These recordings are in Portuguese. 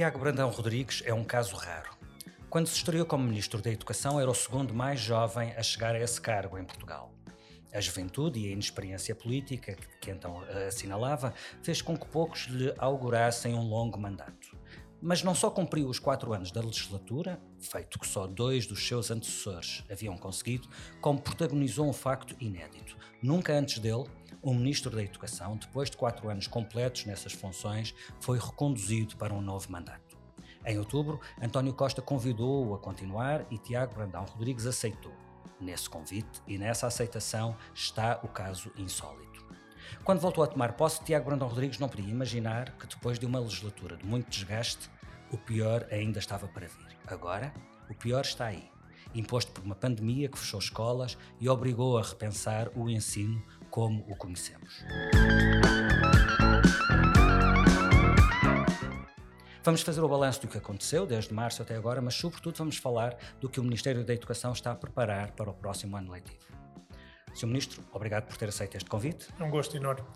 Tiago Brandão Rodrigues é um caso raro. Quando se estreou como Ministro da Educação, era o segundo mais jovem a chegar a esse cargo em Portugal. A juventude e a inexperiência política que, então assinalava fez com que poucos lhe augurassem um longo mandato. Mas não só cumpriu os quatro anos da legislatura, feito que só dois dos seus antecessores haviam conseguido, como protagonizou um facto inédito. Nunca antes dele, o Ministro da Educação, depois de quatro anos completos nessas funções, foi reconduzido para um novo mandato. Em outubro, António Costa convidou-o a continuar e Tiago Brandão Rodrigues aceitou. Nesse convite e nessa aceitação está o caso insólito. Quando voltou a tomar posse, Tiago Brandão Rodrigues não podia imaginar que depois de uma legislatura de muito desgaste, o pior ainda estava para vir. Agora, o pior está aí. Imposto por uma pandemia que fechou escolas e obrigou a repensar o ensino como o conhecemos. Vamos fazer o balanço do que aconteceu desde março até agora, mas sobretudo vamos falar do que o Ministério da Educação está a preparar para o próximo ano letivo. Sr. Ministro, obrigado por ter aceito este convite. É um gosto enorme.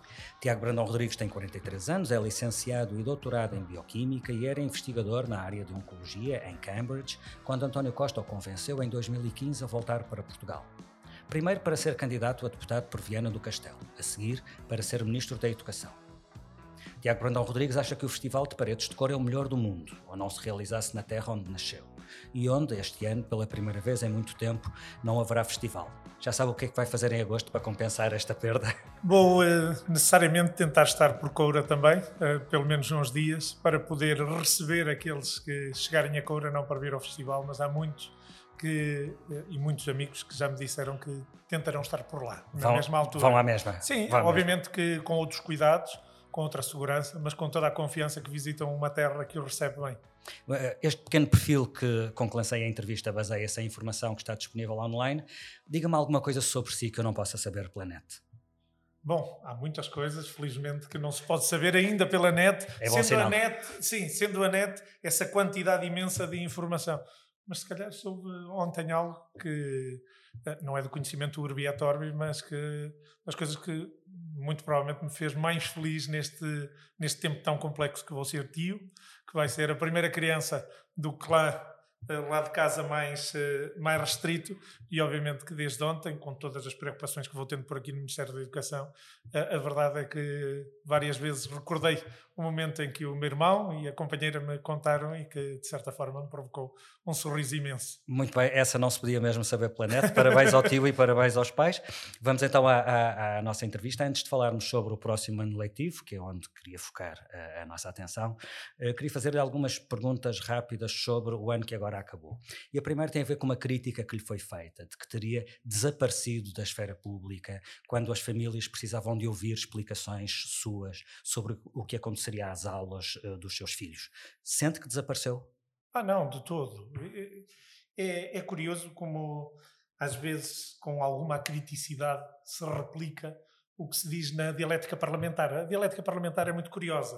Tiago Brandão Rodrigues tem 43 anos, é licenciado e doutorado em Bioquímica e era investigador na área de Oncologia em Cambridge, quando António Costa o convenceu em 2015 a voltar para Portugal. Primeiro para ser candidato a deputado por Viana do Castelo, a seguir para ser Ministro da Educação. Tiago Brandão Rodrigues acha que o Festival de Paredes de Cor é o melhor do mundo, ou não se realizasse na terra onde nasceu, e onde, este ano, pela primeira vez em muito tempo, não haverá festival. Já sabe o que é que vai fazer em agosto para compensar esta perda? Vou uh, necessariamente tentar estar por Coura também, uh, pelo menos uns dias, para poder receber aqueles que chegarem a Coura, não para vir ao festival, mas há muitos que, uh, e muitos amigos que já me disseram que tentarão estar por lá, na vão, mesma altura. Vão à mesma? Sim, vão obviamente que com outros cuidados, com outra segurança, mas com toda a confiança que visitam uma terra que o recebe bem. Este pequeno perfil que, com que lancei a entrevista baseia-se em informação que está disponível online. Diga-me alguma coisa sobre si que eu não possa saber pela net. Bom, há muitas coisas, felizmente, que não se pode saber ainda pela net. É sendo sinal. a net, sim, sendo a net essa quantidade imensa de informação. Mas se calhar soube ontem algo que eh, não é do conhecimento urbi et mas que as coisas que muito provavelmente me fez mais feliz neste, neste tempo tão complexo que vou ser tio, que vai ser a primeira criança do clã eh, lá de casa mais, eh, mais restrito. E obviamente que desde ontem, com todas as preocupações que vou tendo por aqui no Ministério da Educação, a, a verdade é que várias vezes recordei o momento em que o meu irmão e a companheira me contaram e que de certa forma me provocou um sorriso imenso. Muito bem, essa não se podia mesmo saber pela net. Parabéns ao tio e parabéns aos pais. Vamos então à, à, à, nossa entrevista. Antes de falarmos sobre o próximo ano letivo, que é onde queria focar a, a nossa atenção, uh, queria fazer-lhe algumas perguntas rápidas sobre o ano que agora acabou. E a primeira tem a ver com uma crítica que lhe foi feita, de que teria desaparecido da esfera pública quando as famílias precisavam de ouvir explicações suas sobre o que aconteceria às aulas uh, dos seus filhos. Sente que desapareceu? Ah, não, de todo. É, é, curioso como, às vezes, com alguma criticidade, se replica o que se diz na dialética parlamentar. A dialética parlamentar é muito curiosa,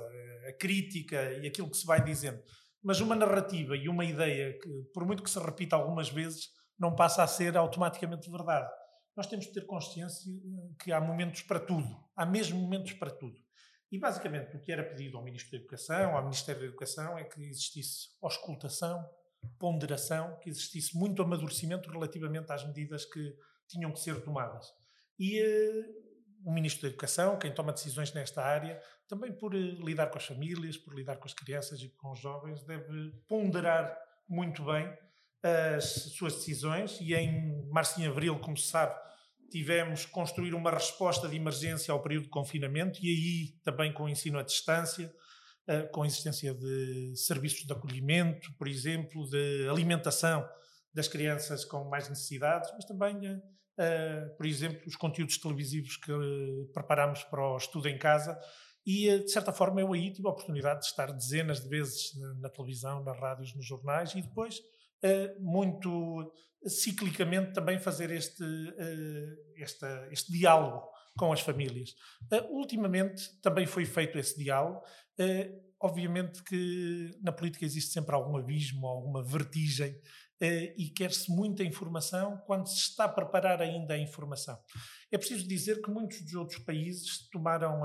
a crítica e aquilo que se vai dizendo. Mas uma narrativa e uma ideia que, por muito que se repita algumas vezes, não passa a ser automaticamente verdade. Nós temos que ter consciência que há momentos para tudo. Há mesmo momentos para tudo. E basicamente o que era pedido ao Ministro da Educação, ao Ministério da Educação, é que existisse auscultação, ponderação, que existisse muito amadurecimento relativamente às medidas que tinham que ser tomadas. E uh, o Ministro da Educação, quem toma decisões nesta área, também por uh, lidar com as famílias, por lidar com as crianças e com os jovens, deve ponderar muito bem as suas decisões. E em março e abril, como se sabe, tivemos que construir uma resposta de emergência ao período de confinamento e aí também com o ensino à distância, eh, com a existência de serviços de acolhimento, por exemplo, de alimentação das crianças com mais necessidades, mas também, eh, eh, por exemplo, os conteúdos televisivos que preparamos para o estudo em casa. E, de certa forma, eu aí tive a oportunidade de estar dezenas de vezes na televisão, nas rádios, nos jornais e depois muito ciclicamente também fazer este, este, este diálogo com as famílias. ultimamente também foi feito esse diálogo obviamente que na política existe sempre algum abismo, alguma vertigem e quer-se muita informação quando se está a preparar ainda a informação. É preciso dizer que muitos dos outros países tomaram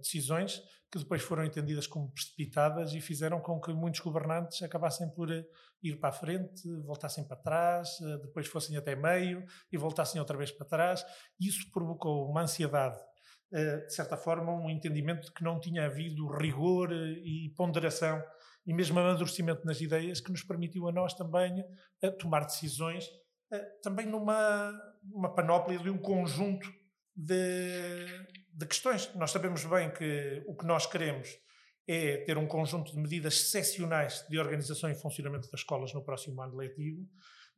decisões que depois foram entendidas como precipitadas e fizeram com que muitos governantes acabassem por ir para a frente, voltassem para trás, uh, depois fossem até meio e voltassem outra vez para trás. Isso provocou uma ansiedade, de certa forma, um entendimento de que não tinha havido rigor e ponderação e mesmo amadurecimento nas ideias que nos permitiu a nós também tomar decisões também numa uma panóplia de um conjunto de, de questões. Nós sabemos bem que o que nós queremos é ter um conjunto de medidas excepcionais de organização e funcionamento das escolas no próximo ano letivo,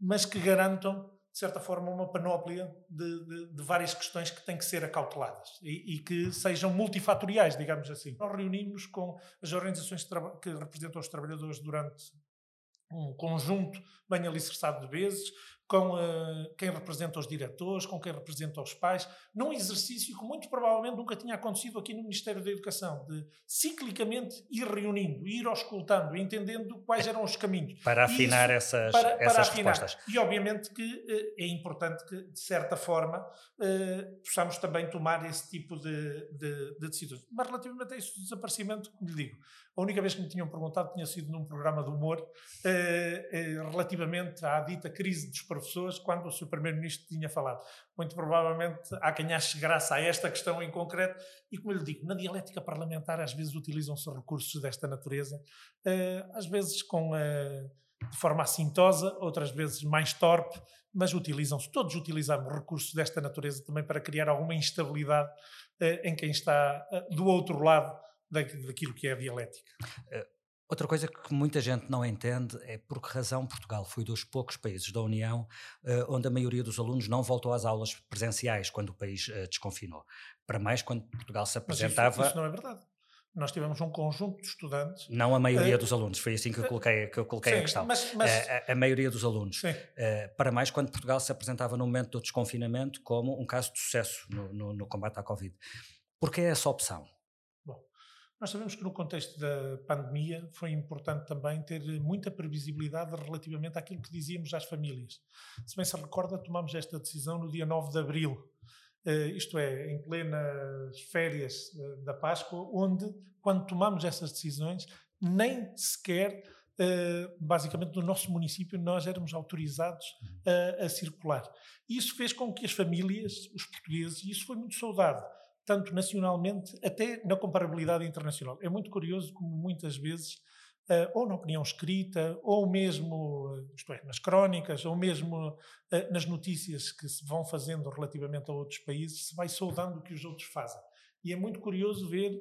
mas que garantam, de certa forma, uma panóplia de, de, de várias questões que têm que ser acauteladas e, e, que sejam multifatoriais, digamos assim. Nós reunimos com as organizações que representam os trabalhadores durante um conjunto bem alicerçado de vezes, com uh, quem representa os diretores, com quem representa os pais, num exercício que muito provavelmente nunca tinha acontecido aqui no Ministério da Educação, de ciclicamente ir reunindo, ir auscultando, entendendo quais eram os caminhos. Para afinar Isso, essas, para, para essas afinar. respostas. E obviamente que uh, é importante que, de certa forma, uh, possamos também tomar esse tipo de, de, de, decisões. Mas relativamente a isso do desaparecimento, como lhe digo, a única vez que me tinham perguntado tinha sido num programa de humor relativamente à dita crise dos professores quando o seu primeiro-ministro tinha falado. Muito provavelmente há quem ache graça a esta questão em concreto e, como eu lhe digo, na dialética parlamentar às vezes utilizam-se recursos desta natureza, uh, às vezes com, uh, de forma assintosa, outras vezes mais torpe, mas utilizam-se, todos utilizamos recursos desta natureza também para criar alguma instabilidade uh, em quem está do outro lado daquilo que é a dialética. Outra coisa que muita gente não entende é por que razão Portugal foi dos poucos países da União uh, onde a maioria dos alunos não voltou às aulas presenciais quando o país uh, desconfinou. Para mais, quando Portugal se apresentava. Mas isso, isso não é verdade. Nós tivemos um conjunto de estudantes. Não a maioria uh, dos alunos, foi assim que eu coloquei, que eu coloquei sim, a questão. Mas, mas... A, a, maioria dos alunos. para mais, quando Portugal se apresentava no momento do desconfinamento como um caso de sucesso no, no, no combate à Covid. Por que essa opção? Nós sabemos que no contexto da pandemia foi importante também ter muita previsibilidade relativamente àquilo que dizíamos às famílias. Se bem se recorda, tomamos esta decisão no dia 9 de abril, uh, isto é, em plenas férias uh, da Páscoa, onde, quando tomamos essas decisões, nem sequer, uh, basicamente, no nosso município, nós éramos autorizados a circular. Isso fez com que as famílias, os portugueses, e isso foi muito saudado, tanto nacionalmente, até na comparabilidade internacional. É muito curioso como muitas vezes, uh, ou na opinião escrita, ou mesmo, uh, isto é, nas crónicas, ou mesmo uh, nas notícias que se vão fazendo relativamente a outros países, se vai saudando o que os outros fazem. E é muito curioso ver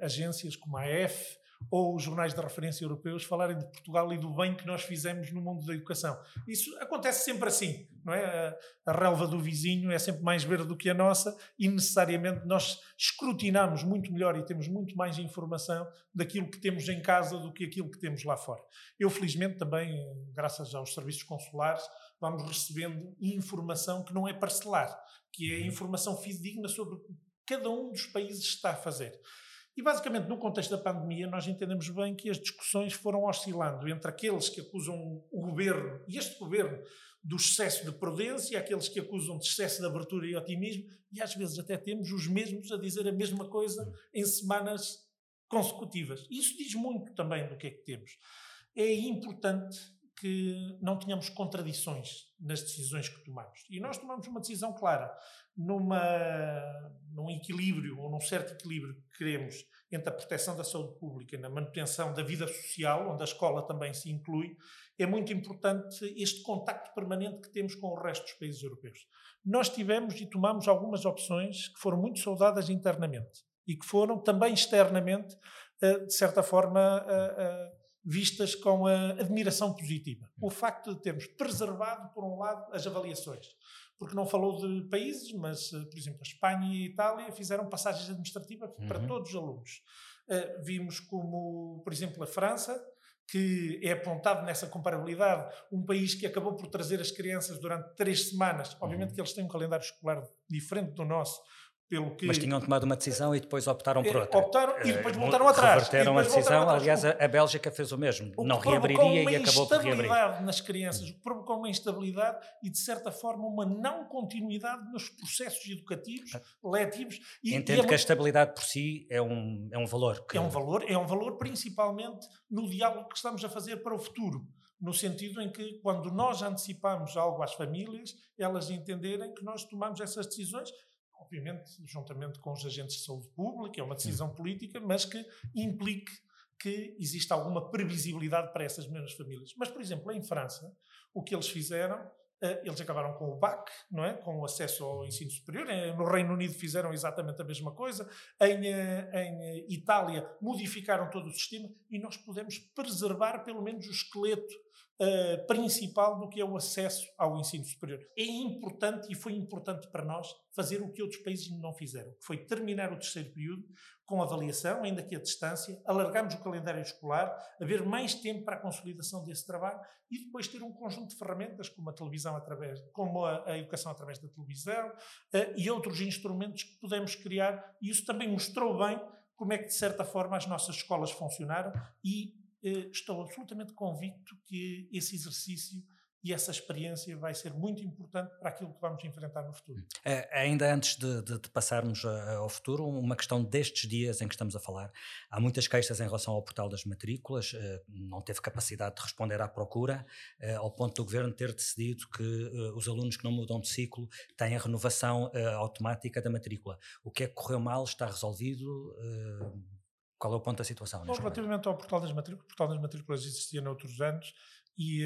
agências como a EF, ou os jornais de referência europeus falarem de Portugal e do bem que nós fizemos no mundo da educação. Isso acontece sempre assim, não é? A, relva do vizinho é sempre mais verde do que a nossa e necessariamente nós escrutinamos muito melhor e temos muito mais informação daquilo que temos em casa do que aquilo que temos lá fora. Eu, felizmente, também, graças aos serviços consulares, vamos recebendo informação que não é parcelar, que é informação fidedigna sobre o que cada um dos países está a fazer. E basicamente, no contexto da pandemia, nós entendemos bem que as discussões foram oscilando entre aqueles que acusam o governo, e este governo, do excesso de prudência, aqueles que acusam de excesso de abertura e otimismo, e às vezes até temos os mesmos a dizer a mesma coisa em semanas consecutivas. Isso diz muito também do que é que temos. É importante que não tenhamos contradições nas decisões que tomamos. E nós tomamos uma decisão clara, numa, num equilíbrio, ou num certo equilíbrio que queremos entre a proteção da saúde pública e na manutenção da vida social, onde a escola também se inclui, é muito importante este contacto permanente que temos com o resto dos países europeus. Nós tivemos e tomamos algumas opções que foram muito saudadas internamente e que foram também externamente, eh, de certa forma, eh, eh, vistas com admiração positiva. O facto de termos preservado, por um lado, as avaliações. Porque não falou de países, mas, eh, por exemplo, a Espanha e a Itália fizeram passagens administrativas uhum. para todos os alunos. Uh, vimos como, por exemplo, a França, que é apontado nessa comparabilidade, um país que acabou por trazer as crianças durante três semanas. Obviamente uhum. que eles têm um calendário escolar diferente do nosso, pelo que... Mas tinham tomado uma decisão e depois optaram por outra. Optaram e depois voltaram atrás. Reverteram a decisão, aliás, a Bélgica fez o mesmo. O não reabriria e acabou por reabrir. instabilidade nas crianças, o que provocou uma instabilidade e, de certa forma, uma não continuidade nos processos educativos, ah. letivos. E, Entendo e é que a estabilidade por si é um, é um valor. Que... É um valor, é um valor principalmente no diálogo que estamos a fazer para o futuro no sentido em que, quando nós antecipamos algo às famílias, elas entenderem que nós tomamos essas decisões obviamente, juntamente com os agentes de saúde pública, é uma decisão política, mas que implique que exista alguma previsibilidade para essas mesmas famílias. Mas, por exemplo, em França, o que eles fizeram, eles acabaram com o BAC, não é? com o acesso ao ensino superior. No Reino Unido fizeram exatamente a mesma coisa. Em, eh, em Itália modificaram todo o sistema e nós podemos preservar pelo menos o esqueleto uh, principal do que é o acesso ao ensino superior. É importante e foi importante para nós fazer o que outros países não fizeram, que foi terminar o terceiro período com avaliação, ainda que a distância, alargarmos o calendário escolar, haver mais tempo para a consolidação desse trabalho e depois ter um conjunto de ferramentas como a televisão através, como a, a educação através da televisão uh, e outros instrumentos que podemos criar. E isso também mostrou bem como é que, de certa forma, as nossas escolas funcionaram e eh, estou absolutamente convicto que esse exercício e essa experiência vai ser muito importante para aquilo que vamos enfrentar no futuro. É, ainda antes de, de, de passarmos ao futuro, uma questão destes dias em que estamos a falar. Há muitas queixas em relação ao portal das matrículas, eh, não teve capacidade de responder à procura, eh, ao ponto do governo ter decidido que os alunos que não mudam de ciclo têm a renovação automática da matrícula. O que é que correu mal está resolvido? Qual é o ponto da situação? Bom, relativamente ao portal das matrículas, o portal das matrículas existia noutros anos e,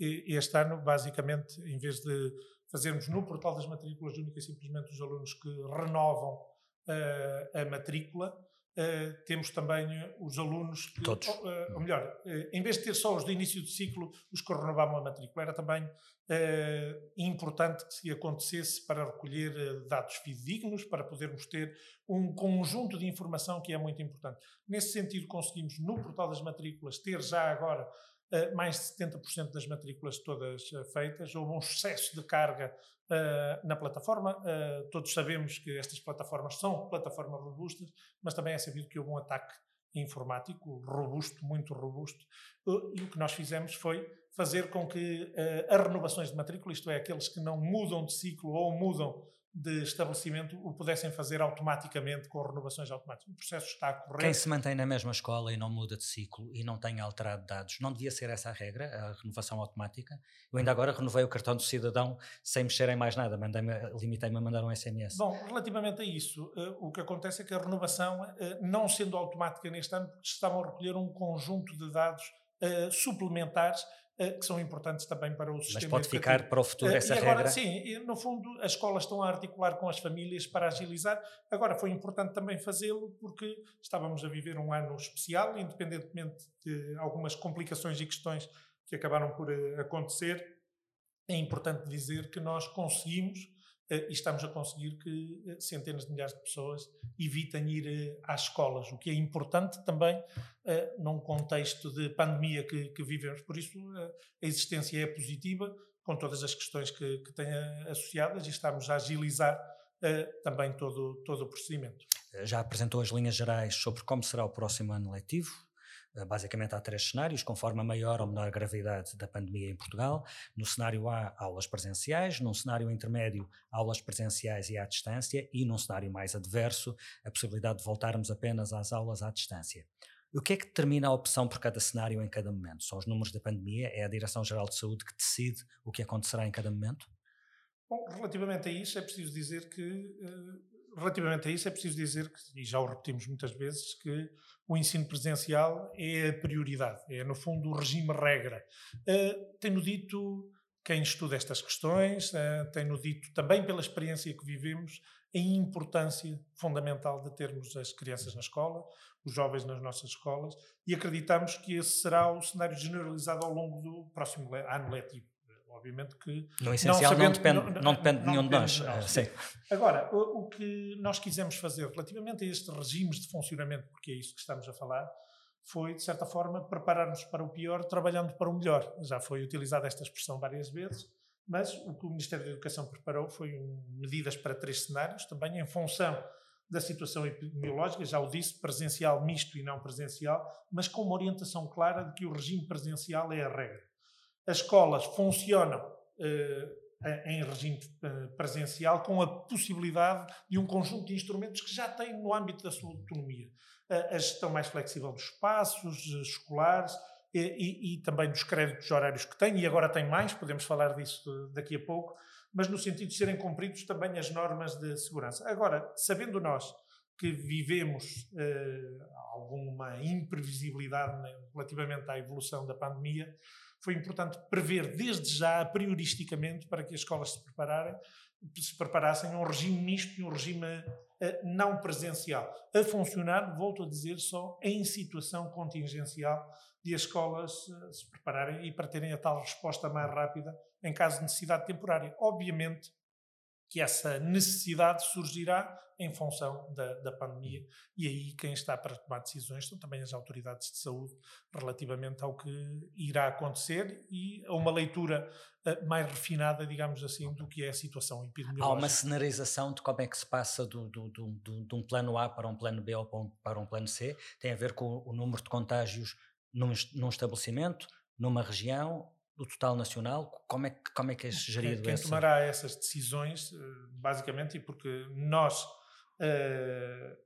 eh, este ano, basicamente, em vez de fazermos no portal das matrículas única e simplesmente os alunos que renovam uh, a matrícula, Uh, temos também os alunos que, Todos. Ou, uh, ou melhor, em vez de ter só os de início de ciclo, os que renovavam a matrícula, era também importante que se acontecesse para recolher dados fidedignos, para podermos ter um conjunto de informação que é muito importante. Nesse sentido, conseguimos no portal das matrículas ter já agora mais de 70% das matrículas todas feitas, houve um excesso de carga uh, na plataforma. Uh, todos sabemos que estas plataformas são plataformas robustas, mas também é sabido que houve um ataque informático robusto, muito robusto, uh, e o que nós fizemos foi fazer com que as renovações de matrícula, isto é, aqueles que não mudam de ciclo ou mudam de estabelecimento o pudessem fazer automaticamente com renovações automáticas. O processo está a correr. Quem se mantém na mesma escola e não muda de ciclo e não tem alterado dados, não devia ser essa a regra, a renovação automática? Eu ainda agora renovei o cartão do cidadão sem mexer em mais nada, limitei-me a mandar um SMS. Bom, relativamente a isso, uh, o que acontece é que a renovação, uh, não sendo automática neste ano, estavam a recolher um conjunto de dados uh, suplementares eh, que são importantes também para o sistema Mas pode educativo. ficar para o futuro eh, essa e agora, regra? Sim, no fundo as escolas estão a articular com as famílias para agilizar. Agora foi importante também fazê-lo porque estávamos a viver um ano especial, independentemente de algumas complicações e questões que acabaram por eh, acontecer. É importante dizer que nós conseguimos eh, e estamos a conseguir que eh, centenas de milhares de pessoas evitem ir eh, às escolas, o que é importante também num contexto de pandemia que, que vivemos. Por isso, a existência é positiva, com todas as questões que, que tem associadas, e estamos a agilizar também todo, todo o procedimento. Já apresentou as linhas gerais sobre como será o próximo ano letivo? Eh, basicamente há três cenários, conforme a maior ou menor gravidade da pandemia em Portugal. No cenário A, aulas presenciais, num cenário intermédio, aulas presenciais e à distância, e num cenário mais adverso, a possibilidade de voltarmos apenas às aulas à distância. O que é que determina a opção por cada cenário em cada momento? São os números da pandemia? É a Direção-Geral de Saúde que decide o que acontecerá em cada momento? Bom, relativamente a isso, é preciso dizer que uh relativamente a isso, é preciso dizer, que, e já o repetimos muitas vezes, que o ensino presencial é a prioridade, é no fundo o regime regra. Uh, Tenho dito quem estuda estas questões, uh, tenho dito também pela experiência que vivemos, a importância fundamental de termos as crianças na escola, os jovens nas nossas escolas, e acreditamos que esse será o cenário generalizado ao longo do próximo ano letivo. Obviamente que. No essencial não, sabendo, não depende, não, não depende de nenhum de nós. sim. Agora, o, o, que nós quisemos fazer relativamente a estes regimes de funcionamento, porque é isso que estamos a falar, foi, de certa forma, preparar-nos para o pior, trabalhando para o melhor. Já foi utilizada esta expressão várias vezes, Mas o que o Ministério da Educação preparou foi um, medidas para três cenários, também em função da situação epidemiológica, já o disse, presencial misto e não presencial, mas com uma orientação clara de que o regime presencial é a regra. As escolas funcionam eh, em regime eh, presencial com a possibilidade de um conjunto de instrumentos que já têm no âmbito da sua autonomia. A gestão mais flexível dos espaços eh, escolares e, e, também dos créditos horários que têm, e agora tem mais, podemos falar disso daqui a pouco, mas no sentido de serem cumpridos também as normas de segurança. Agora, sabendo nós que vivemos alguma imprevisibilidade né, relativamente à evolução da pandemia, foi importante prever desde já, prioristicamente, para que as escolas se prepararem, se preparassem um regime misto e um regime eh, não presencial, a funcionar, volto a dizer, só em situação contingencial de as escolas eh, se prepararem e para terem a tal resposta mais rápida em caso de necessidade temporária. Obviamente que essa necessidade surgirá em função da, da, pandemia e aí quem está para tomar decisões são também as autoridades de saúde relativamente ao que irá acontecer e a uma leitura uh, mais refinada, digamos assim, do que é a situação epidemiológica. Há uma cenarização de como é que se passa do, do, do, de um plano A para um plano B ou para um plano C, tem a ver com o número de contágios num, num estabelecimento, numa região, do total nacional? Como é que, como é que é gerido Quem, quem tomará essas decisões, eh, basicamente, e porque nós uh,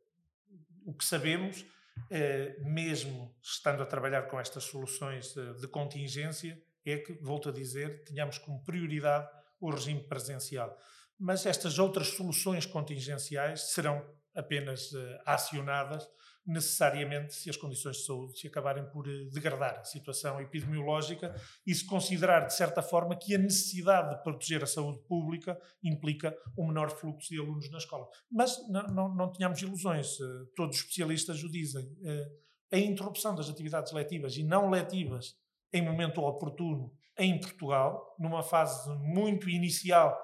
o que sabemos, uh, mesmo estando a trabalhar com estas soluções uh, de contingência, é que, volto a dizer, tenhamos como prioridade o regime presencial. Mas estas outras soluções contingenciais serão apenas acionadas necessariamente se as condições de saúde se acabarem por eh, degradar a situação epidemiológica e se considerar, de certa forma, que a necessidade de proteger a saúde pública implica um menor fluxo de alunos na escola. Mas não, não, não tenhamos ilusões, eh, todos os especialistas o dizem. Eh, a interrupção das atividades letivas e não letivas em momento oportuno em Portugal, numa fase muito inicial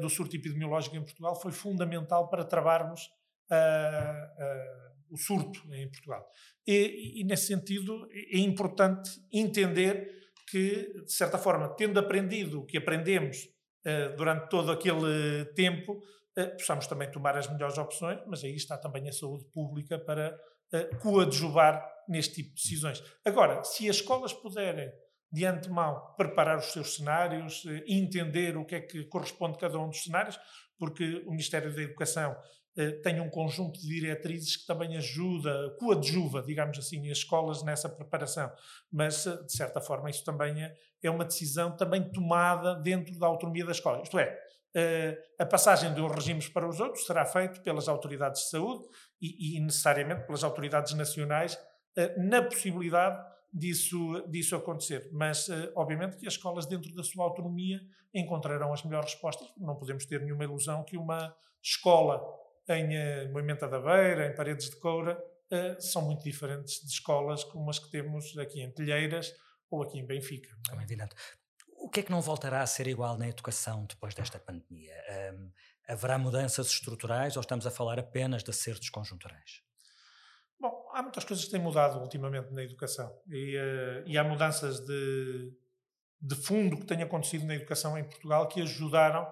do surto epidemiológico em Portugal, foi fundamental para travarmos a o surto em Portugal. E, e, nesse sentido, é importante entender que, de certa forma, tendo aprendido o que aprendemos uh, durante todo aquele tempo, uh, possamos também tomar as melhores opções, mas aí está também a saúde pública para uh, coadjuvar neste tipo de decisões. Agora, se as escolas puderem de antemão preparar os seus cenários, entender o que é que corresponde a cada um dos cenários, porque o Ministério da Educação eh, tem um conjunto de diretrizes que também ajuda, coadjuva, digamos assim, as escolas nessa preparação. Mas, eh, de certa forma, isso também é, é uma decisão também tomada dentro da autonomia da escola. Isto é, eh, a passagem de uns regimes para os outros será feita pelas autoridades de saúde e, e necessariamente pelas autoridades nacionais na possibilidade disso, disso acontecer. Mas, obviamente, que as escolas, dentro da sua autonomia, encontrarão as melhores respostas. Não podemos ter nenhuma ilusão que uma escola em uh, Moimenta da Beira, em Paredes de Coura, uh, são muito diferentes de escolas como as que temos aqui em Telheiras ou aqui em Benfica. É? Evidente. O que é que não voltará a ser igual na educação depois desta pandemia? Um, haverá mudanças estruturais ou estamos a falar apenas de acertos conjunturais? Bom, há muitas coisas que têm mudado ultimamente na educação e, uh, e há mudanças de, de fundo que têm acontecido na educação em Portugal que ajudaram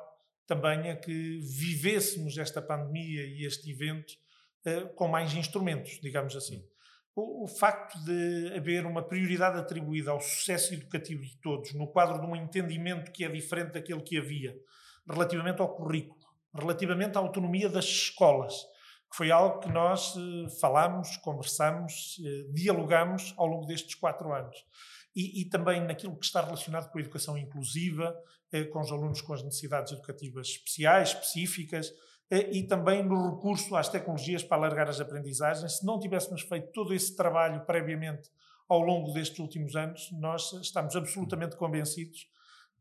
também a que vivêssemos esta pandemia e este evento uh, com mais instrumentos, digamos assim. O, o, facto de haver uma prioridade atribuída ao sucesso educativo de todos, no quadro de um entendimento que é diferente daquele que havia, relativamente ao currículo, relativamente à autonomia das escolas, que foi algo que nós uh, falámos, conversamos, uh, dialogamos ao longo destes quatro anos. E, e, também naquilo que está relacionado com a educação inclusiva, eh, com os alunos com as necessidades educativas especiais, específicas, eh, e também no recurso às tecnologias para alargar as aprendizagens. Se não tivéssemos feito todo esse trabalho previamente ao longo destes últimos anos, nós estamos absolutamente convencidos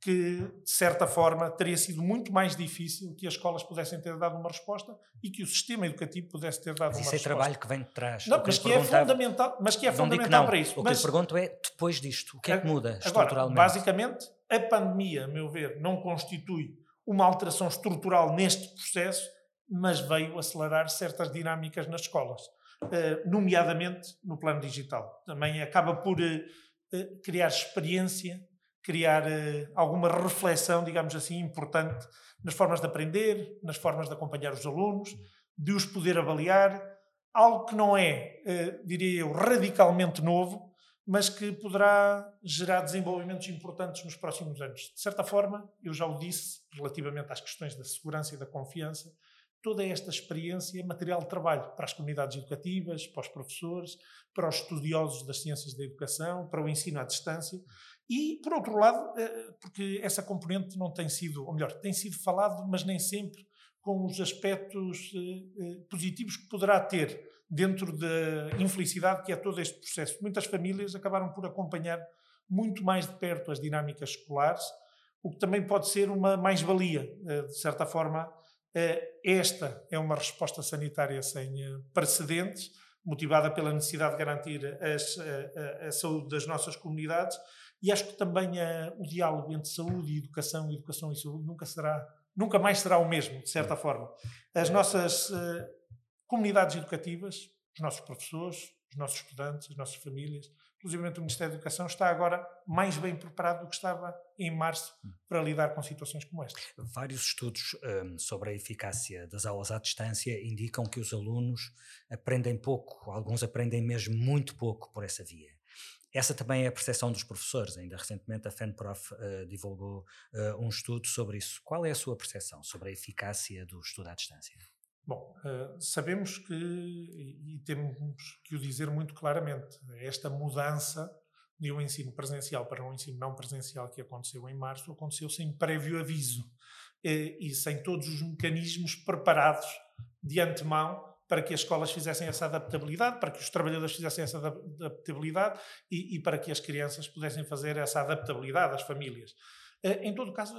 que, de certa forma, teria sido muito mais difícil que as escolas pudessem ter dado uma resposta e que o sistema educativo pudesse ter dado mas uma isso resposta. Isso é trabalho que vem de trás. Não, mas que, é fundamental, mas que é fundamental para isso. O que mas, eu pergunto é, depois disto, o que é que muda agora, estruturalmente? Basicamente, a pandemia, a meu ver, não constitui uma alteração estrutural neste processo, mas veio acelerar certas dinâmicas nas escolas, eh, nomeadamente no plano digital. Também acaba por eh, eh, criar experiência criar alguma reflexão, digamos assim, importante nas formas de aprender, nas formas de acompanhar os alunos, de os poder avaliar, algo que não é, diria eu, radicalmente novo, mas que poderá gerar desenvolvimentos importantes nos próximos anos. De certa forma, eu já o disse relativamente às questões da segurança e da confiança, toda esta experiência é material de trabalho para as comunidades educativas, para os professores, para os estudiosos das ciências da educação, para o ensino à distância. E, por outro lado, eh, porque essa componente não tem sido, ou melhor, tem sido falado, mas nem sempre com os aspectos eh, eh, positivos que poderá ter dentro da infelicidade que é todo este processo. Muitas famílias acabaram por acompanhar muito mais de perto as dinâmicas escolares, o que também pode ser uma mais-valia, de certa forma, eh, esta é uma resposta sanitária sem eh, precedentes, motivada pela necessidade de garantir a, a, saúde das nossas comunidades e acho que também o diálogo entre saúde e educação, educação e saúde nunca será, nunca mais será o mesmo, de certa forma. As nossas comunidades educativas, os nossos professores, os nossos estudantes, as nossas famílias, inclusive o Ministério da Educação, está agora mais bem preparado do que estava em março para lidar com situações como esta. Vários estudos um, sobre a eficácia das aulas à distância indicam que os alunos aprendem pouco, alguns aprendem mesmo muito pouco por essa via. Essa também é a percepção dos professores. Ainda recentemente a FENPROF uh, divulgou uh, um estudo sobre isso. Qual é a sua percepção sobre a eficácia do estudo à distância? Bom, uh, sabemos que, e temos que o dizer muito claramente, esta mudança de um ensino presencial para um ensino não presencial que aconteceu em março aconteceu sem prévio aviso uh, e sem todos os mecanismos preparados de antemão para que as escolas fizessem essa adaptabilidade, para que os trabalhadores fizessem essa adaptabilidade e, e para que as crianças pudessem fazer essa adaptabilidade, as famílias. Eh, em todo caso,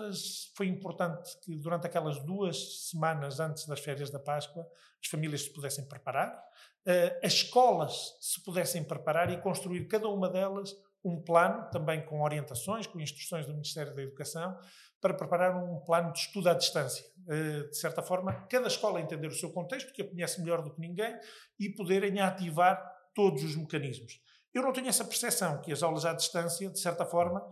foi importante que durante aquelas duas semanas antes das férias da Páscoa, as famílias se pudessem preparar, eh, as escolas se pudessem preparar e construir cada uma delas um plano, também com orientações, com instruções do Ministério da Educação, para preparar um plano de estudo à distância. Eh, de certa forma, cada escola entender o seu contexto, que a conhece melhor do que ninguém, e poderem ativar todos os mecanismos. Eu não tenho essa percepção que as aulas à distância, de certa forma,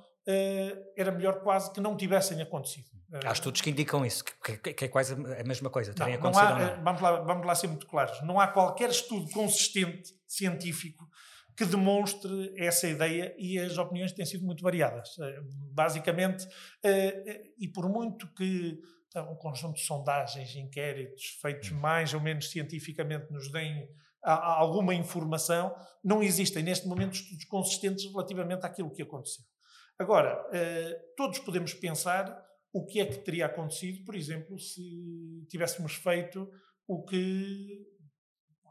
era melhor quase que não tivessem acontecido. Há estudos que indicam isso, que, que, que é quase a mesma coisa, terem não, acontecido não há, não. Vamos, lá, vamos lá ser muito claros. Não há qualquer estudo consistente, científico, que demonstre essa ideia e as opiniões têm sido muito variadas. Eh, basicamente, eh, e por muito que um conjunto de sondagens, inquéritos feitos hum. mais ou menos cientificamente nos deem alguma informação, não existem neste momento estudos consistentes relativamente àquilo que aconteceu. Agora, eh, todos podemos pensar o que é que teria acontecido, por exemplo, se tivéssemos feito o que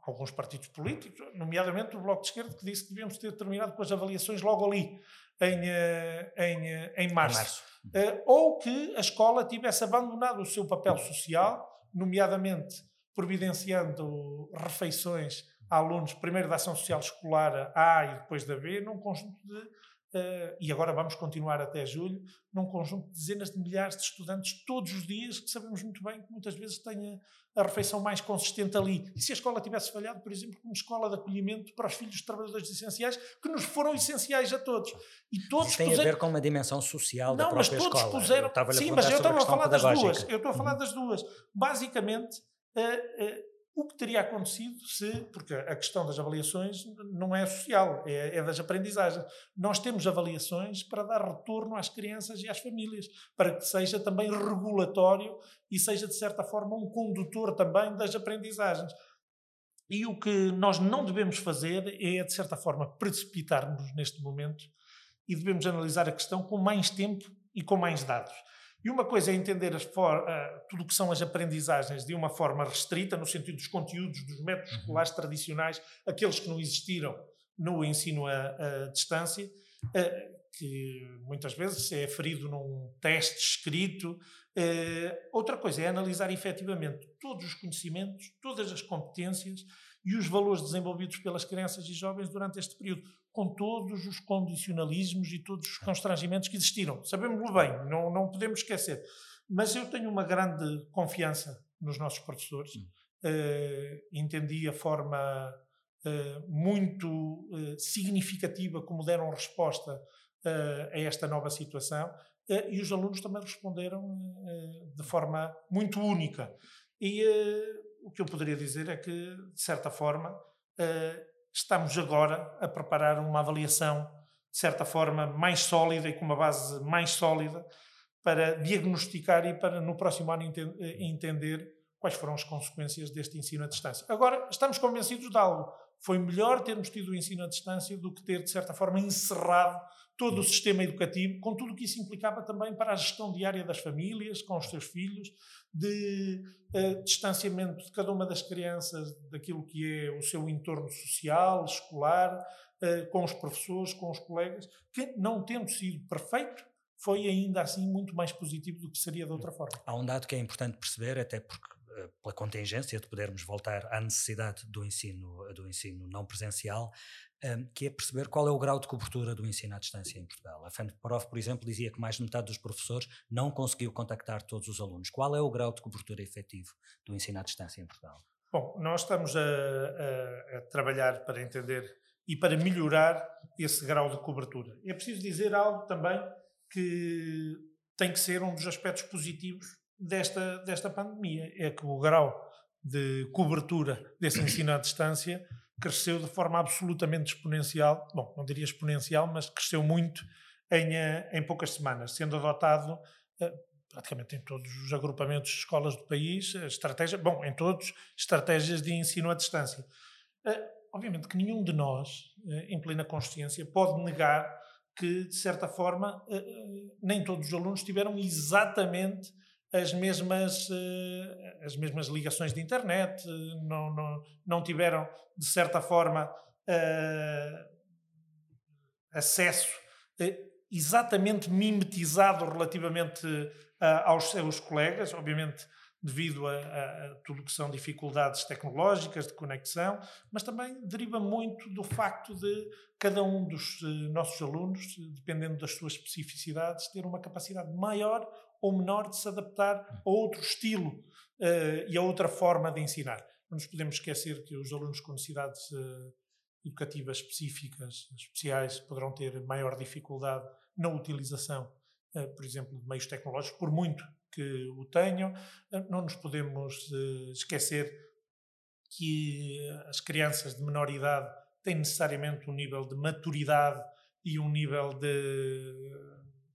alguns partidos políticos, nomeadamente o Bloco de Esquerda, que disse que devíamos ter terminado com as avaliações logo ali, em, eh, em, eh, em março. março. Ou que a escola tivesse abandonado o seu papel social, nomeadamente providenciando refeições a alunos, primeiro da ação social escolar A e depois da B, num conjunto de Uh, e agora vamos continuar até julho, num conjunto de dezenas de milhares de estudantes todos os dias, que sabemos muito bem que muitas vezes têm a, a refeição mais consistente ali. E se a escola tivesse falhado, por exemplo, como escola de acolhimento para os filhos de trabalhadores essenciais, que nos foram essenciais a todos. E todos Isso tem puseram... a ver com uma dimensão social da Não, própria mas todos escola. Puseram... Sim, mas eu estava a falar das duas. Eu estou a falar uhum. das duas. Basicamente, uh, uh, o que teria acontecido se, porque a questão das avaliações não é social, é, é, das aprendizagens. Nós temos avaliações para dar retorno às crianças e às famílias, para que seja também regulatório e seja, de certa forma, um condutor também das aprendizagens. E o que nós não devemos fazer é, de certa forma, precipitar-nos neste momento e devemos analisar a questão com mais tempo e com mais dados. E uma coisa é entender as for, uh, tudo o que são as aprendizagens de uma forma restrita, no sentido dos conteúdos, dos métodos uhum. escolares tradicionais, aqueles que não existiram no ensino à, distância, uh, que muitas vezes é ferido num teste escrito. Uh, outra coisa é analisar efetivamente todos os conhecimentos, todas as competências e os valores desenvolvidos pelas crianças e jovens durante este período com todos os condicionalismos e todos os constrangimentos que existiram. Sabemos-lo bem, não, não podemos esquecer. Mas eu tenho uma grande confiança nos nossos professores. Uh, entendi a forma uh, muito uh, significativa como deram resposta a esta nova situação e os alunos também responderam de forma muito única. E o que eu poderia dizer é que, de certa forma, estamos agora a preparar uma avaliação, de certa forma, mais sólida e com uma base mais sólida para diagnosticar e para, no próximo ano, entender quais foram as consequências deste ensino à distância. Agora, estamos convencidos de algo. Foi melhor termos tido o ensino à distância do que ter, de certa forma, encerrado todo o sistema educativo, com tudo o que isso implicava também para a gestão diária das famílias, com os seus filhos, de uh, distanciamento de cada uma das crianças daquilo que é o seu entorno social, escolar, uh, com os professores, com os colegas, que, não tendo sido perfeito, foi ainda assim muito mais positivo do que seria de outra forma. Há um dado que é importante perceber, até porque pela contingência de podermos voltar à necessidade do ensino, do ensino não presencial, um, que é perceber qual é o grau de cobertura do ensino à distância em Portugal. A FANPROF, por exemplo, dizia que mais de metade dos professores não conseguiu contactar todos os alunos. Qual é o grau de cobertura efetivo do ensino à distância em Portugal? Bom, nós estamos a, a, a trabalhar para entender e para melhorar esse grau de cobertura. É preciso dizer algo também que tem que ser um dos aspectos positivos desta, desta pandemia, é que o grau de cobertura desse ensino à distância cresceu de forma absolutamente exponencial. Bom, não diria exponencial, mas cresceu muito em, eh, em poucas semanas, sendo adotado eh, praticamente em todos os agrupamentos de escolas do país, estratégia, bom, em todos, estratégias de ensino à distância. Eh, obviamente que nenhum de nós, em plena consciência, pode negar que, de certa forma, nem todos os alunos tiveram exatamente as mesmas, eh, as mesmas ligações de internet, não, não, não tiveram, de certa forma, uh, acesso uh, exatamente mimetizado relativamente aos seus colegas, obviamente devido a, a, tudo que são dificuldades tecnológicas de conexão, mas também deriva muito do facto de cada um dos nossos alunos, dependendo das suas especificidades, ter uma capacidade maior ou menor de se adaptar a outro estilo uh, e a outra forma de ensinar. Não nos podemos esquecer que os alunos com necessidades uh, educativas específicas, especiais, poderão ter maior dificuldade na utilização, uh, por exemplo, de meios tecnológicos, por muito que o tenham. não nos podemos esquecer que as crianças de menor idade têm necessariamente um nível de maturidade e um nível de,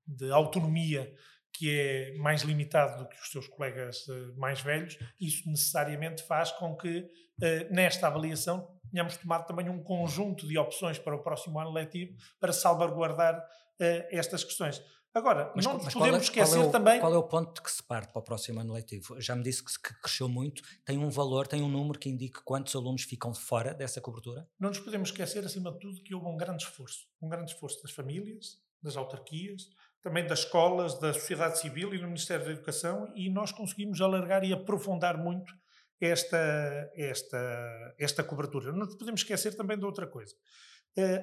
de autonomia que é mais limitado do que os seus colegas uh, mais velhos, isso necessariamente faz com que, uh, nesta avaliação, tenhamos tomado também um conjunto de opções para o próximo ano letivo para salvaguardar uh, estas questões. Agora, mas, não mas podemos é, esquecer é o, também. Qual é o ponto que se parte para o próximo ano letivo? Já me disse que, que cresceu muito, tem um valor, tem um número que indique quantos alunos ficam fora dessa cobertura? Não nos podemos esquecer, acima de tudo, que houve um grande esforço um grande esforço das famílias, das autarquias, também das escolas, da sociedade civil e do Ministério da Educação, e nós conseguimos alargar e aprofundar muito esta, esta, esta cobertura. Não podemos esquecer também de outra coisa.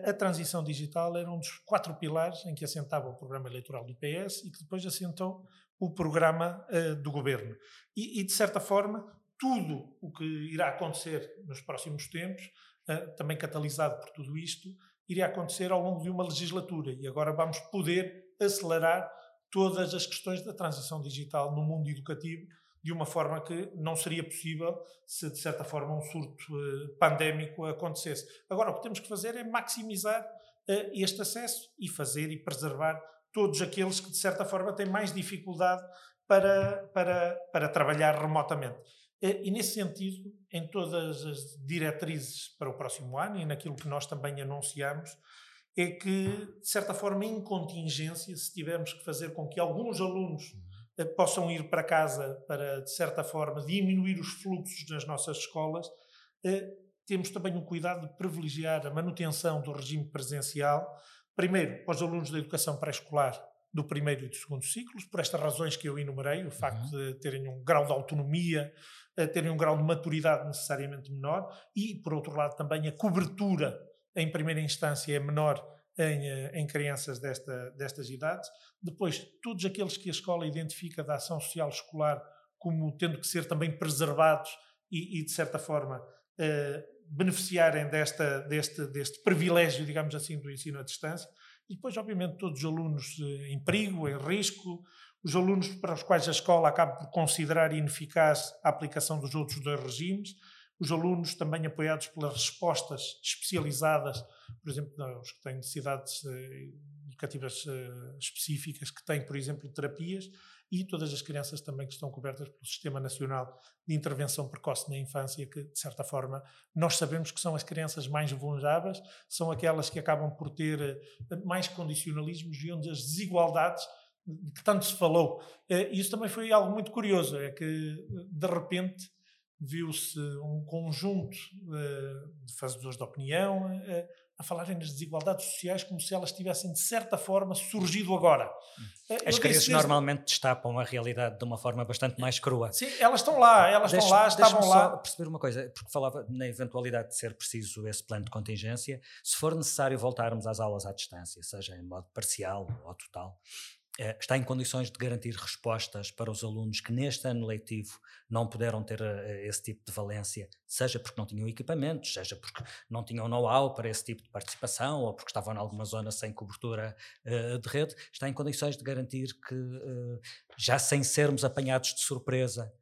A transição digital era um dos quatro pilares em que assentava o programa eleitoral do PS e que depois assentou o programa uh, do governo. E, e, de certa forma, tudo o que irá acontecer nos próximos tempos, uh, também catalisado por tudo isto, iria acontecer ao longo de uma legislatura. E agora vamos poder acelerar todas as questões da transição digital no mundo educativo de uma forma que não seria possível se, de certa forma, um surto uh, pandémico acontecesse. Agora, o que temos que fazer é maximizar uh, este acesso e fazer e preservar todos aqueles que, de certa forma, têm mais dificuldade para, para, para trabalhar remotamente. Uh, e, nesse sentido, em todas as diretrizes para o próximo ano e naquilo que nós também anunciamos, é que, de certa forma, em contingência, se tivermos que fazer com que alguns alunos eh, possam ir para casa para, de certa forma, diminuir os fluxos nas nossas escolas, eh, temos também um cuidado de privilegiar a manutenção do regime presencial, primeiro, para os alunos da educação pré-escolar do primeiro e do segundo ciclos, por estas razões que eu enumerei, o facto uhum. de terem um grau de autonomia, eh, terem um grau de maturidade necessariamente menor, e, por outro lado, também a cobertura em primeira instância é menor em, eh, em crianças desta, destas idades. Depois, todos aqueles que a escola identifica da ação social escolar como tendo que ser também preservados e, e de certa forma, eh, beneficiarem desta, deste, deste privilégio, digamos assim, do ensino à distância. e depois, obviamente, todos os alunos eh, em perigo, em risco, os alunos para os quais a escola acaba por considerar ineficaz a aplicação dos outros dois regimes, os alunos também apoiados pelas respostas especializadas, por exemplo, os que têm necessidades eh, educativas eh, específicas, que têm, por exemplo, terapias, e todas as crianças também que estão cobertas pelo Sistema Nacional de Intervenção Precoce na Infância, que, de certa forma, nós sabemos que são as crianças mais vulneráveis, são aquelas que acabam por ter eh, mais condicionalismos e onde as desigualdades que tanto se falou. Isso também foi algo muito curioso, é que, de repente, viu-se um conjunto uh, de fazedores de opinião uh, a falarem nas desigualdades sociais como se elas tivessem, de certa forma, surgido agora. Uh, As crianças normalmente destapam a realidade de uma forma bastante mais crua. Sim, elas estão lá, elas estão lá, estavam lá. Só perceber uma coisa, porque falava na eventualidade de ser preciso esse plano de contingência, se for necessário voltarmos às aulas à distância, seja em modo parcial ou total, está em condições de garantir respostas para os alunos que neste ano letivo não puderam ter eh, esse tipo de valência, seja porque não tinham equipamentos, seja porque não tinham know-how para esse tipo de participação ou porque estavam em alguma zona sem cobertura uh, de rede, está em condições de garantir que, uh, já sem sermos apanhados de surpresa,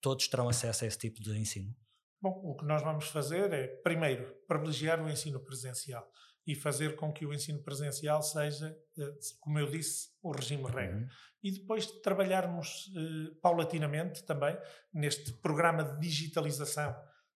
todos terão acesso a esse tipo de ensino? Bom, o que nós vamos fazer é, primeiro, privilegiar o ensino presencial e fazer com que o ensino presencial seja, eh, como eu disse, o regime regra. Uhum. E depois trabalharmos eh, paulatinamente também neste programa de digitalização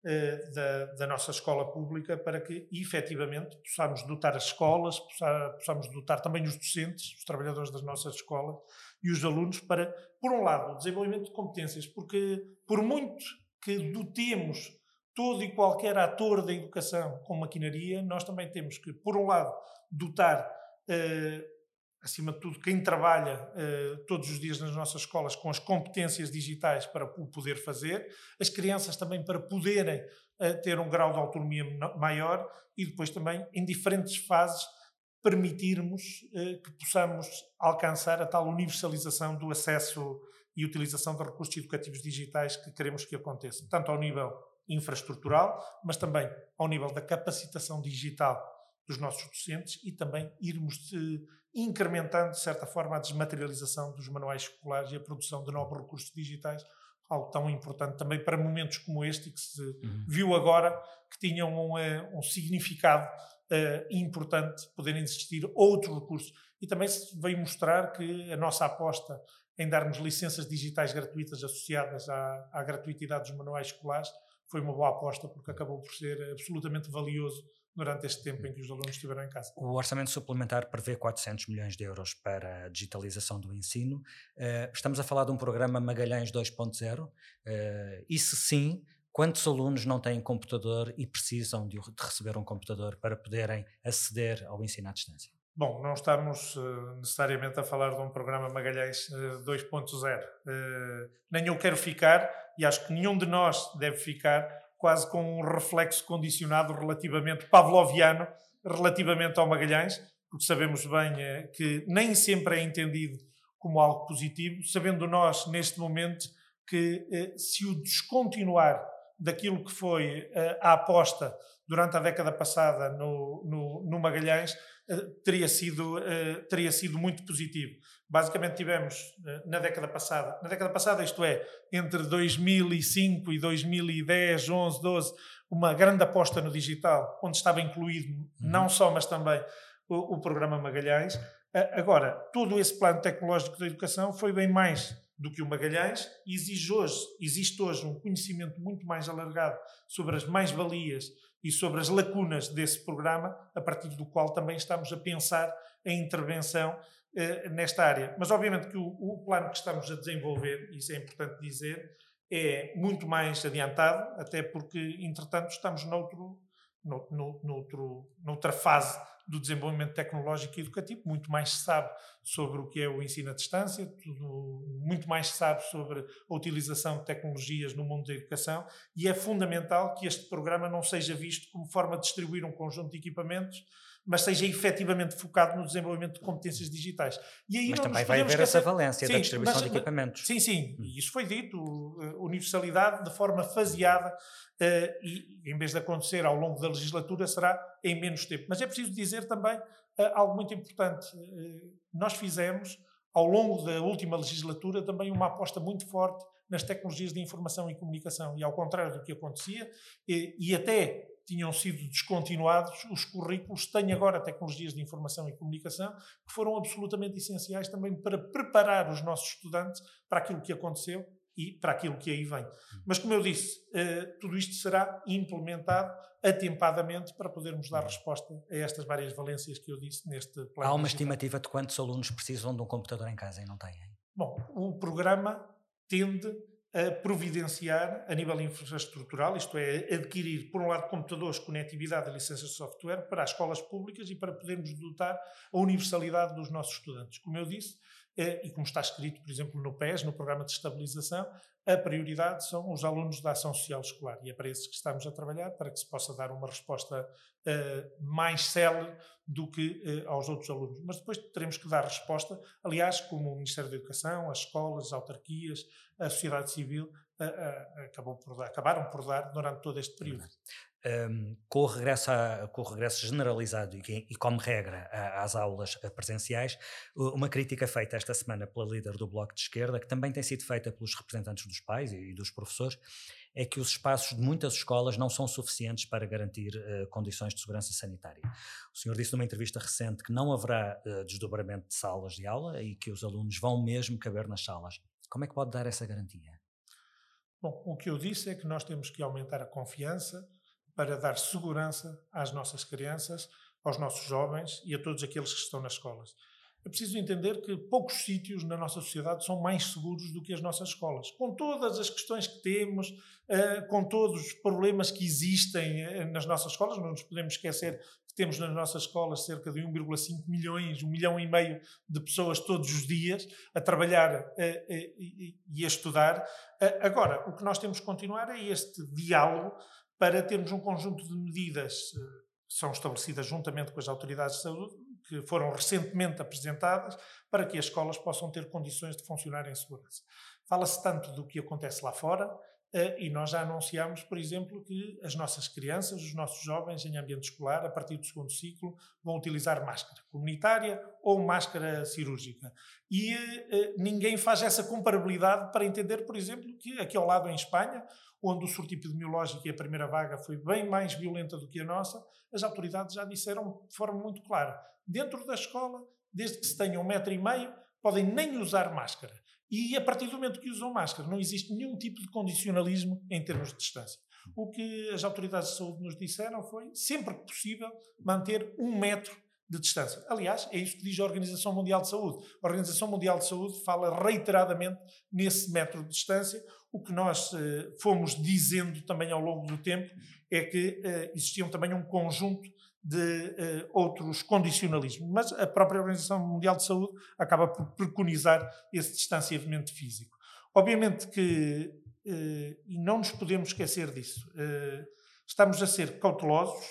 eh, da, da, nossa escola pública para que efetivamente possamos dotar as escolas, possamos dotar também os docentes, os trabalhadores das nossas escolas e os alunos para, por um lado, o desenvolvimento de competências, porque por muito que dotemos todo e qualquer ator da educação com maquinaria, nós também temos que, por um lado, dotar, eh, acima de tudo, quem trabalha eh, todos os dias nas nossas escolas com as competências digitais para o poder fazer, as crianças também para poderem eh, ter um grau de autonomia maior e depois também, em diferentes fases, permitirmos que possamos alcançar a tal universalização do acesso e utilização de recursos educativos digitais que queremos que aconteça, tanto ao nível infraestrutural, mas também ao nível da capacitação digital dos nossos docentes e também irmos de, incrementando, de certa forma, a desmaterialização dos manuais escolares e a produção de novos recursos digitais, algo tão importante também para momentos como este, que se uhum. viu agora que tinham um, eh, um significado uh, importante poderem existir outros recursos. E também se veio mostrar que a nossa aposta em darmos licenças digitais gratuitas associadas à, à gratuitidade dos manuais escolares foi uma boa aposta porque acabou por ser absolutamente valioso durante este tempo em que os alunos estiveram em casa. O orçamento suplementar prevê 400 milhões de euros para a digitalização do ensino. Uh, estamos a falar de um programa Magalhães 2.0 uh, e se sim, quantos alunos não têm computador e precisam de receber um computador para poderem aceder ao ensino à distância? Bom, não estamos uh, necessariamente a falar de um programa Magalhães uh, 2.0. Uh, nem eu quero ficar, e acho que nenhum de nós deve ficar, quase com um reflexo condicionado relativamente pavloviano, relativamente ao Magalhães, porque sabemos bem que nem sempre é entendido como algo positivo, sabendo nós, neste momento, que se o descontinuar daquilo que foi a aposta durante a década passada no, no, no Magalhães, eh, teria sido, uh, teria sido muito positivo. Basicamente tivemos uh, na década passada, na década passada, isto é, entre 2005 e 2010, 11, 12, uma grande aposta no digital, onde estava incluído uhum. não só, mas também o, o programa Magalhães. agora, todo esse plano tecnológico da educação foi bem mais do que o Magalhães exige hoje, existe hoje um conhecimento muito mais alargado sobre as mais-valias e sobre as lacunas desse programa, a partir do qual também estamos a pensar a intervenção eh, nesta área. Mas, obviamente, que o, o, plano que estamos a desenvolver, isso é importante dizer, é muito mais adiantado, até porque, entretanto, estamos noutro, no, no, noutro, noutra fase do desenvolvimento tecnológico e educativo, muito mais se sabe sobre o que é o ensino à distância, tudo, muito mais se sabe sobre a utilização de tecnologias no mundo da educação e é fundamental que este programa não seja visto como forma de distribuir um conjunto de equipamentos mas seja efetivamente focado no desenvolvimento de competências digitais. E aí mas também vai haver essa valência sim, da distribuição mas, de equipamentos. Sim, sim, hum. isso foi dito, universalidade de forma faseada, uh, e em vez de acontecer ao longo da legislatura, será em menos tempo. Mas é preciso dizer também uh, algo muito importante. Uh, nós fizemos, ao longo da última legislatura, também uma aposta muito forte nas tecnologias de informação e comunicação. E ao contrário do que acontecia, e, e até tinham sido descontinuados os currículos, têm agora tecnologias de informação e comunicação, que foram absolutamente essenciais também para preparar os nossos estudantes para aquilo que aconteceu e para aquilo que aí vem. Mas, como eu disse, eh, tudo isto será implementado atempadamente para podermos dar resposta a estas várias valências que eu disse neste plano. Há uma estimativa de quantos alunos precisam de um computador em casa e não têm? Bom, o programa tende a providenciar a nível infraestrutural, isto é, adquirir, por um lado, computadores, conectividade e licenças de software para as escolas públicas e para podermos dotar a universalidade dos nossos estudantes. Como eu disse, eh, e como está escrito, por exemplo, no PES, no Programa de Estabilização, a prioridade são os alunos da ação social escolar e é para esses que estamos a trabalhar, para que se possa dar uma resposta uh, mais célere do que uh, aos outros alunos. Mas depois teremos que dar resposta, aliás, como o Ministério da Educação, as escolas, as autarquias, a sociedade civil uh, acabou por dar, acabaram por dar durante todo este período um, com, o regresso a, com o regresso generalizado e, e como regra às aulas presenciais, uma crítica feita esta semana pela líder do Bloco de Esquerda, que também tem sido feita pelos representantes dos pais e, e dos professores, é que os espaços de muitas escolas não são suficientes para garantir uh, condições de segurança sanitária. O senhor disse numa entrevista recente que não haverá uh, desdobramento de salas de aula e que os alunos vão mesmo caber nas salas. Como é que pode dar essa garantia? Bom, o que eu disse é que nós temos que aumentar a confiança, para dar segurança às nossas crianças, aos nossos jovens e a todos aqueles que estão nas escolas. É preciso entender que poucos sítios na nossa sociedade são mais seguros do que as nossas escolas. Com todas as questões que temos, eh, com todos os problemas que existem eh, nas nossas escolas, não nos podemos esquecer que temos nas nossas escolas cerca de 1,5 milhões, 1 milhão e meio de pessoas todos os dias a trabalhar eh, e a estudar. Agora, o que nós temos que continuar é este diálogo para termos um conjunto de medidas eh, que são estabelecidas juntamente com as autoridades de saúde, que foram recentemente apresentadas, para que as escolas possam ter condições de funcionar em segurança. Fala-se tanto do que acontece lá fora, e nós já anunciamos, por exemplo, que as nossas crianças, os nossos jovens em ambiente escolar, a partir do segundo ciclo, vão utilizar máscara comunitária ou máscara cirúrgica. E eh, ninguém faz essa comparabilidade para entender, por exemplo, que aqui ao lado em Espanha, onde o surto epidemiológico e a primeira vaga foi bem mais violenta do que a nossa, as autoridades já disseram de forma muito clara: dentro da escola, desde que se tenha um metro e meio, podem nem usar máscara. E a partir do momento que usam máscara, não existe nenhum tipo de condicionalismo em termos de distância. O que as autoridades de saúde nos disseram foi, sempre que possível, manter um metro de distância. Aliás, é isso que diz a Organização Mundial de Saúde. A Organização Mundial de Saúde fala reiteradamente nesse metro de distância. O que nós eh, fomos dizendo também ao longo do tempo é que eh, existiam também um conjunto de eh, outros condicionalismos, mas a própria Organização Mundial de Saúde acaba por preconizar esse distanciamento físico. Obviamente que, eh, e não nos podemos esquecer disso, eh, estamos a ser cautelosos,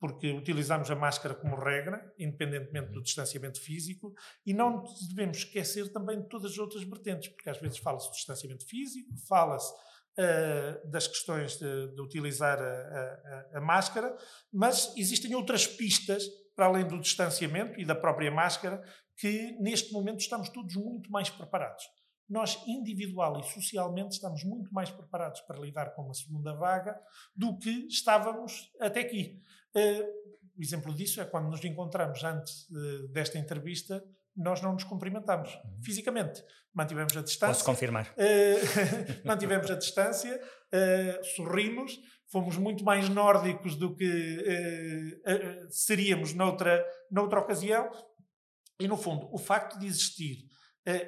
porque utilizamos a máscara como regra, independentemente do distanciamento físico, e não devemos esquecer também de todas as outras vertentes, porque às vezes fala-se do distanciamento físico, fala-se uh, das questões de, de utilizar a, a, a, máscara, mas existem outras pistas, para além do distanciamento e da própria máscara, que neste momento estamos todos muito mais preparados. Nós, individual e socialmente, estamos muito mais preparados para lidar com uma segunda vaga do que estávamos até aqui. Uh, o exemplo disso é quando nos encontramos antes uh, desta entrevista, nós não nos cumprimentamos uhum. fisicamente. Mantivemos a distância. Posso confirmar. Uh, mantivemos a distância, sorrimos, fomos muito mais nórdicos do que seríamos noutra, noutra ocasião. E, no fundo, o facto de existir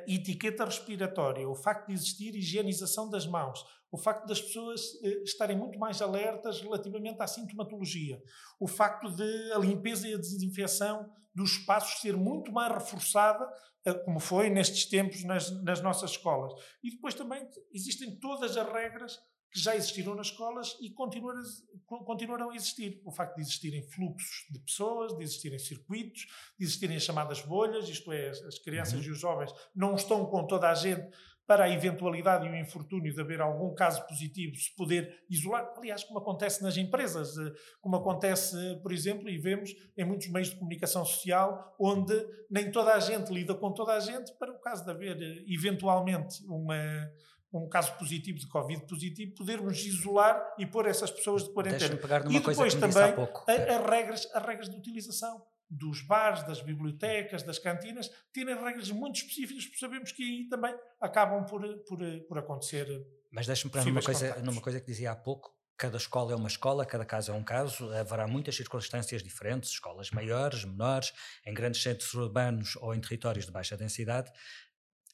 etiqueta respiratória, o facto de existir higienização das mãos, o facto das pessoas eh, estarem muito mais alertas relativamente à sintomatologia, o facto de a limpeza e a desinfecção dos espaços ser muito mais reforçada, eh, como foi nestes tempos nas, nas nossas escolas. E depois também existem todas as regras que já existiram nas escolas e continuarão a existir. O facto de existirem fluxos de pessoas, de existirem circuitos, de existirem as chamadas bolhas, isto é, as crianças uhum. e os jovens não estão com toda a gente para a eventualidade e o infortúnio de haver algum caso positivo, se poder isolar. Aliás, como acontece nas empresas, eh, como acontece, por exemplo, e vemos em muitos meios de comunicação social, onde nem toda a gente lida com toda a gente, para o caso de haver eh, eventualmente uma um caso positivo de Covid positivo, podermos isolar e pôr essas pessoas de quarentena. E depois também as regras, as regras de utilização dos bares, das bibliotecas, das cantinas, terem regras muito específicas, porque sabemos que aí também acabam por, por, por acontecer. Mas deixa-me pegar numa coisa, numa coisa que dizia há pouco, cada escola é uma escola, cada caso é um caso, haverá muitas circunstâncias diferentes, escolas maiores, menores, em grandes centros urbanos ou em territórios de baixa densidade.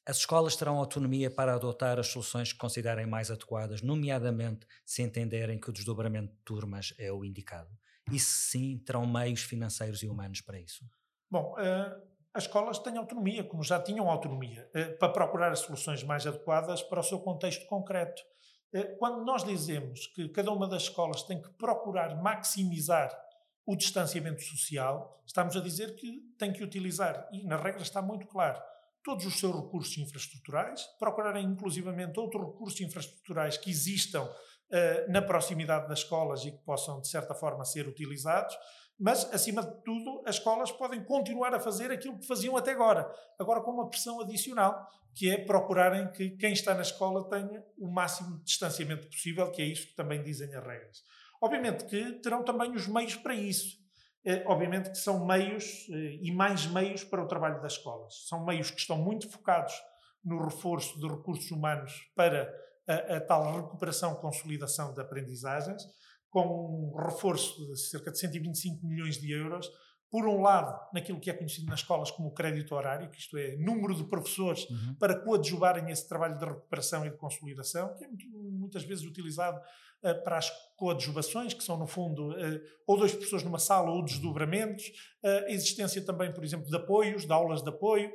As escolas terão autonomia para adotar as soluções que considerem mais adequadas, nomeadamente se entenderem que o desdobramento de turmas é o indicado. Se sim, terão meios financeiros e humanos para isso? Bom, uh, as escolas têm autonomia, como já tinham autonomia, uh, para procurar as soluções mais adequadas para o seu contexto concreto. Uh, quando nós dizemos que cada uma das escolas tem que procurar maximizar o distanciamento social, estamos a dizer que tem que utilizar, e na regra está muito claro, todos os seus recursos infraestruturais, procurarem inclusivamente outros recursos infraestruturais que existam na proximidade das escolas e que possam, de certa forma, ser utilizados, mas, acima de tudo, as escolas podem continuar a fazer aquilo que faziam até agora, agora com uma pressão adicional, que é procurarem que quem está na escola tenha o máximo de distanciamento possível, que é isso que também dizem as regras. Obviamente que terão também os meios para isso. É, obviamente que são meios eh, e mais meios para o trabalho das escolas. São meios que estão muito focados no reforço de recursos humanos para a, a tal recuperação, consolidação de aprendizagens, com um reforço de cerca de 125 milhões de euros, por um lado, naquilo que é conhecido nas escolas como crédito horário, que isto é, número de professores uhum. para coadjuvarem esse trabalho de recuperação e de consolidação, que é muitas vezes utilizado uh, para as coadjuvações, que são, no fundo, uh, ou dois professores numa sala ou desdobramentos, uh, a existência também, por exemplo, de apoios, de aulas de apoio.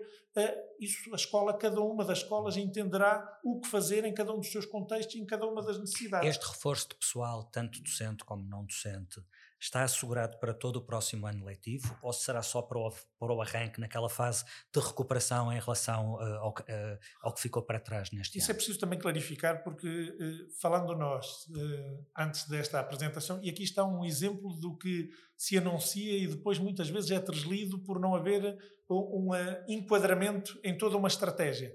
isso a escola, cada uma das escolas entenderá o que fazer em cada um dos seus contextos e em cada uma das necessidades. Este reforço de pessoal, tanto docente como não docente, está assegurado para todo o próximo ano letivo ou será só para o, para o arranque naquela fase de recuperação em relação uh, ao, uh, ao, que ficou para trás neste Isso ano? é preciso também clarificar porque, uh, falando nós, antes desta apresentação, e aqui está um exemplo do que se anuncia e depois muitas vezes é translido por não haver um enquadramento em toda uma estratégia.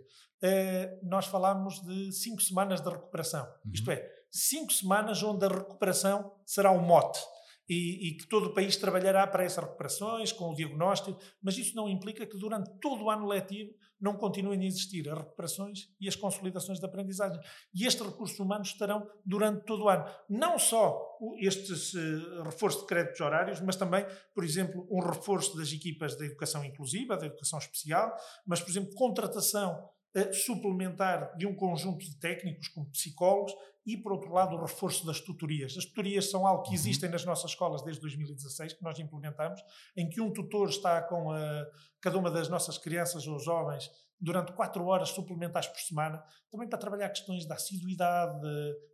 nós falámos de cinco semanas de recuperação, uhum. isto é, cinco semanas onde a recuperação será o mote e, e, que todo o país trabalhará para essas recuperações, com o diagnóstico, mas isso não implica que durante todo o ano letivo não continuem a existir as recuperações e as consolidações de aprendizagem. E estes recursos humanos estarão durante todo o ano. Não só estes uh, reforços de créditos horários, mas também, por exemplo, um reforço das equipas da educação inclusiva, da educação especial, mas, por exemplo, contratação suplementar de um conjunto de técnicos, como psicólogos, e, por outro lado, o reforço das tutorias. As tutorias são algo que uhum. existem nas nossas escolas desde 2016, que nós implementamos, em que um tutor está com a, cada uma das nossas crianças ou jovens durante quatro horas suplementares por semana, também para trabalhar questões da assiduidade,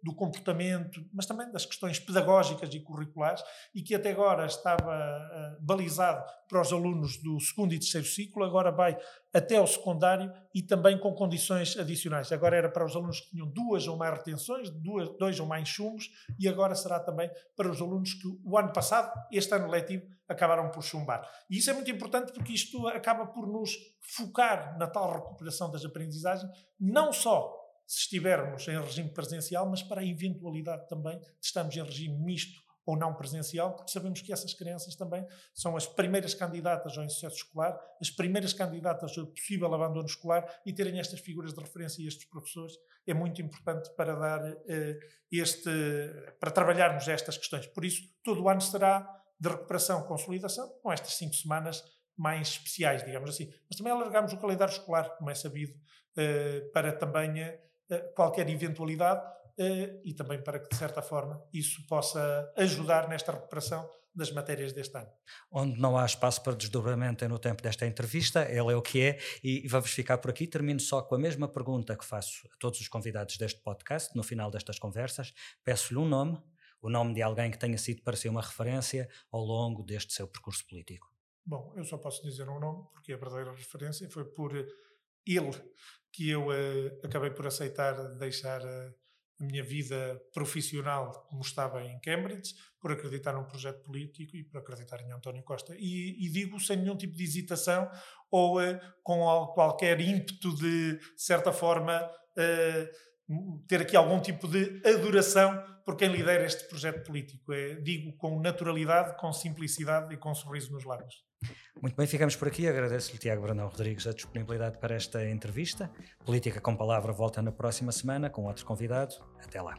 do comportamento, mas também das questões pedagógicas e curriculares, e que até agora estava uh, balizado para os alunos do segundo e terceiro ciclo, agora vai até o secundário e também com condições adicionais. Agora era para os alunos que tinham duas ou mais retenções, duas, dois ou mais chumos, e agora será também para os alunos que o ano passado, este ano letivo, acabaram por chumbar. E isso é muito importante porque isto acaba por nos focar na tal recuperação das aprendizagens, não só se estivermos em regime presencial, mas para a eventualidade também de estarmos em regime misto ou não presencial, porque sabemos que essas crianças também são as primeiras candidatas ao insucesso escolar, as primeiras candidatas ao possível abandono escolar e terem estas figuras de referência e estes professores é muito importante para dar uh, este, para trabalharmos estas questões. Por isso, todo o ano será de recuperação, consolidação, com estas cinco semanas mais especiais, digamos assim. Mas também alargamos o calendário escolar, como é sabido, uh, para também uh, qualquer eventualidade, e também para que, de certa forma, isso possa ajudar nesta recuperação das matérias deste ano. Onde não há espaço para desdobramento é no tempo desta entrevista, ele é o que é, e vamos ficar por aqui. Termino só com a mesma pergunta que faço a todos os convidados deste podcast, no final destas conversas. Peço-lhe um nome, o nome de alguém que tenha sido para si uma referência ao longo deste seu percurso político. Bom, eu só posso dizer um nome, porque a verdadeira referência foi por ele que eu uh, acabei por aceitar deixar uh, a minha vida profissional como estava em Cambridge, por acreditar num projeto político e por acreditar em António Costa. E, e digo sem nenhum tipo de hesitação ou uh, com qualquer ímpeto de, certa forma, ter aqui algum tipo de adoração por quem lidera este projeto político. É, digo com naturalidade, com simplicidade e com um sorriso nos lábios. Muito bem, ficamos por aqui. Agradeço-lhe, Tiago Brandão Rodrigues, a disponibilidade para esta entrevista. Política com Palavra volta na próxima semana com outro convidado. Até lá.